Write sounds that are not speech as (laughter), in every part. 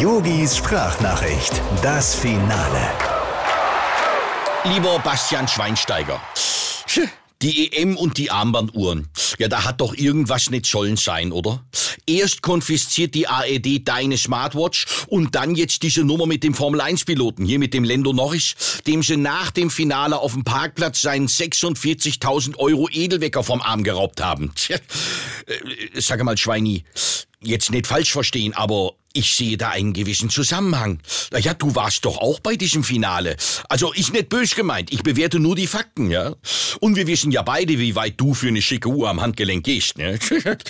Yogis Sprachnachricht, das Finale. Lieber Bastian Schweinsteiger. Die EM und die Armbanduhren. Ja, da hat doch irgendwas nicht sollen sein, oder? Erst konfisziert die AED deine Smartwatch und dann jetzt diese Nummer mit dem Formel-1-Piloten, hier mit dem Lando Norris, dem sie nach dem Finale auf dem Parkplatz seinen 46.000 Euro Edelwecker vom Arm geraubt haben. Tja, äh, sag mal, Schweini, jetzt nicht falsch verstehen, aber ich sehe da einen gewissen Zusammenhang. Na ja, du warst doch auch bei diesem Finale. Also ist nicht bös gemeint, ich bewerte nur die Fakten, ja. Und wir wissen ja beide, wie weit du für eine schicke Uhr am Handgelenk gehst, ne?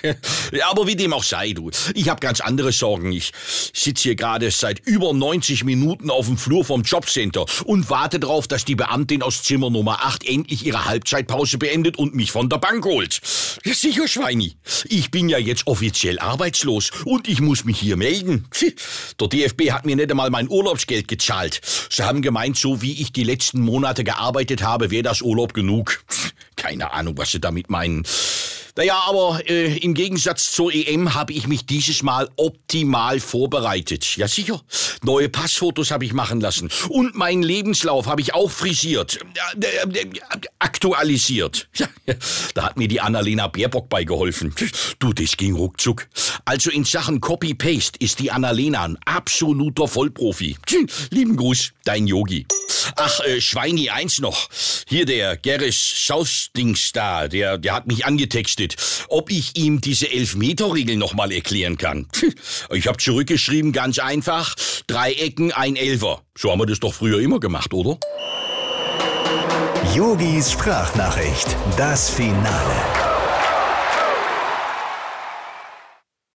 (laughs) aber wie dem auch sei, du. Ich habe ganz andere Sorgen. Ich sitze hier gerade seit über 90 Minuten auf dem Flur vom Jobcenter und warte darauf, dass die Beamtin aus Zimmer Nummer 8 endlich ihre Halbzeitpause beendet und mich von der Bank holt. Ja, sicher, Schweini. Ich bin ja jetzt offiziell arbeitslos und ich muss mich hier melden. Der DFB hat mir nicht einmal mein Urlaubsgeld gezahlt. Sie haben gemeint, so wie ich die letzten Monate gearbeitet habe, wäre das Urlaub genug. Keine Ahnung, was Sie damit meinen. Naja, aber äh, im Gegensatz zur EM habe ich mich dieses Mal optimal vorbereitet. Ja sicher. Neue Passfotos habe ich machen lassen. Und meinen Lebenslauf habe ich auch frisiert. Äh, äh, aktualisiert. Ja, (laughs) da hat mir die Annalena Baerbock beigeholfen. Du, das ging ruckzuck. Also in Sachen Copy-Paste ist die Annalena ein absoluter Vollprofi. Lieben Gruß, dein Yogi. Ach, äh, Schweini, eins noch. Hier der Gerris Schausdings der, der hat mich angetextet, ob ich ihm diese Elfmeter-Regel nochmal erklären kann. Ich habe zurückgeschrieben, ganz einfach, drei Ecken, ein Elfer. So haben wir das doch früher immer gemacht, oder? Yogis Sprachnachricht, das Finale.